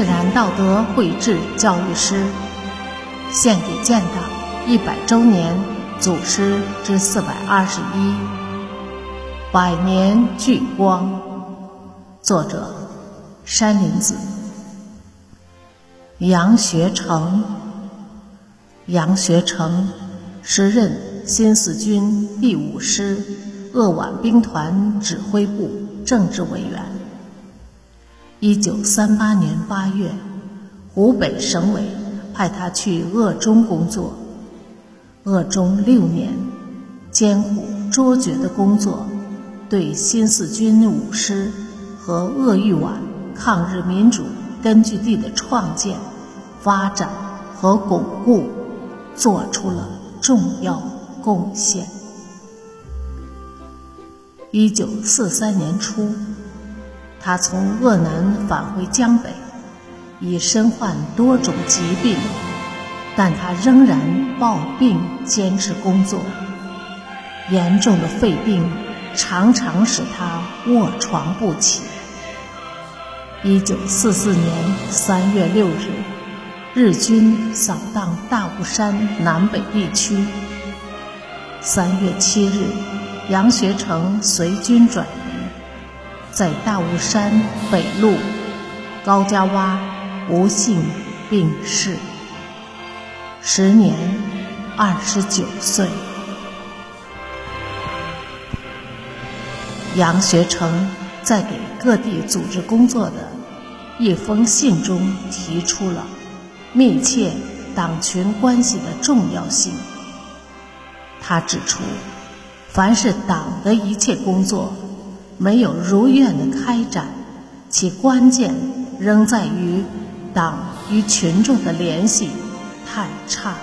自然道德绘制教育诗，献给建党一百周年祖师之四百二十一，百年聚光。作者：山林子。杨学成，杨学成，时任新四军第五师鄂皖兵团指挥部政治委员。一九三八年八月，湖北省委派他去鄂中工作。鄂中六年，艰苦卓绝的工作，对新四军五师和鄂豫皖抗日民主根据地的创建、发展和巩固做出了重要贡献。一九四三年初。他从鄂南返回江北，已身患多种疾病，但他仍然抱病坚持工作。严重的肺病常常使他卧床不起。一九四四年三月六日，日军扫荡大雾山南北地区。三月七日，杨学成随军转移。在大雾山北路高家洼不幸病逝，时年二十九岁。杨学成在给各地组织工作的一封信中提出了密切党群关系的重要性。他指出，凡是党的一切工作。没有如愿的开展，其关键仍在于党与群众的联系太差。